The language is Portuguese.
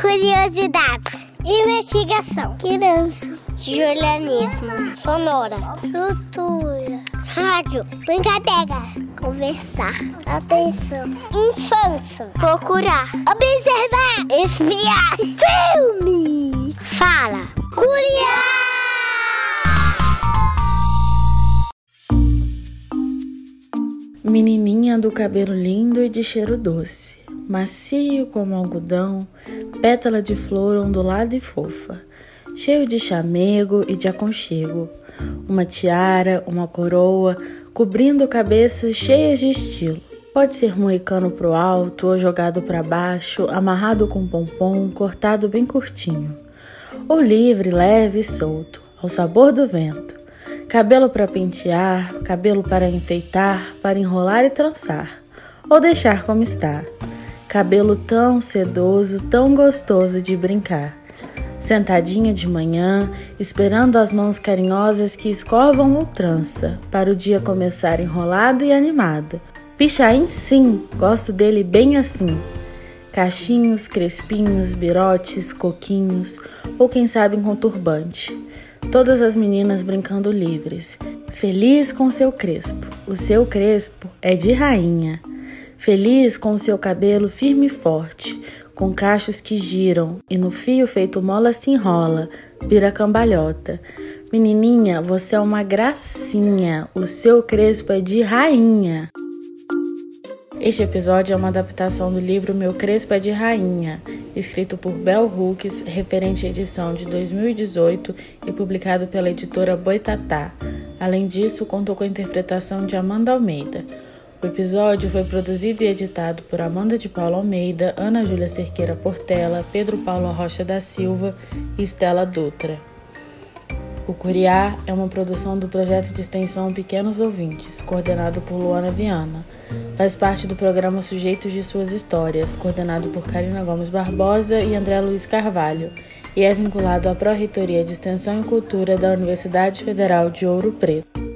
Curiosidades. Investigação. Criança. Julianismo. Sonora. Cultura. Rádio. Brincadeira. Conversar. Atenção. Infância. Procurar. Observar. Espiar. Filme. Fala. Curiar. Menininha do cabelo lindo e de cheiro doce, macio como algodão, pétala de flor ondulada e fofa, cheio de chamego e de aconchego, uma tiara, uma coroa, cobrindo cabeças cheias de estilo. Pode ser moicano pro alto ou jogado para baixo, amarrado com pompom, cortado bem curtinho, ou livre, leve e solto, ao sabor do vento. Cabelo para pentear, cabelo para enfeitar, para enrolar e trançar, ou deixar como está. Cabelo tão sedoso, tão gostoso de brincar. Sentadinha de manhã, esperando as mãos carinhosas que escovam o trança, para o dia começar enrolado e animado. Pichain sim, gosto dele bem assim. Cachinhos, crespinhos, birotes, coquinhos, ou quem sabe com turbante todas as meninas brincando livres, feliz com seu crespo. O seu crespo é de rainha. Feliz com seu cabelo firme e forte, com cachos que giram e no fio feito mola se enrola, vira cambalhota. Menininha, você é uma gracinha. O seu crespo é de rainha. Este episódio é uma adaptação do livro Meu Crespo é de Rainha, escrito por Bell Hooks, referente à edição de 2018 e publicado pela editora Boitatá. Além disso, contou com a interpretação de Amanda Almeida. O episódio foi produzido e editado por Amanda de Paula Almeida, Ana Júlia Cerqueira Portela, Pedro Paulo Rocha da Silva e Estela Dutra. O Curiá é uma produção do projeto de extensão Pequenos Ouvintes, coordenado por Luana Viana. Faz parte do programa Sujeitos de Suas Histórias, coordenado por Karina Gomes Barbosa e André Luiz Carvalho, e é vinculado à Pró-Reitoria de Extensão e Cultura da Universidade Federal de Ouro Preto.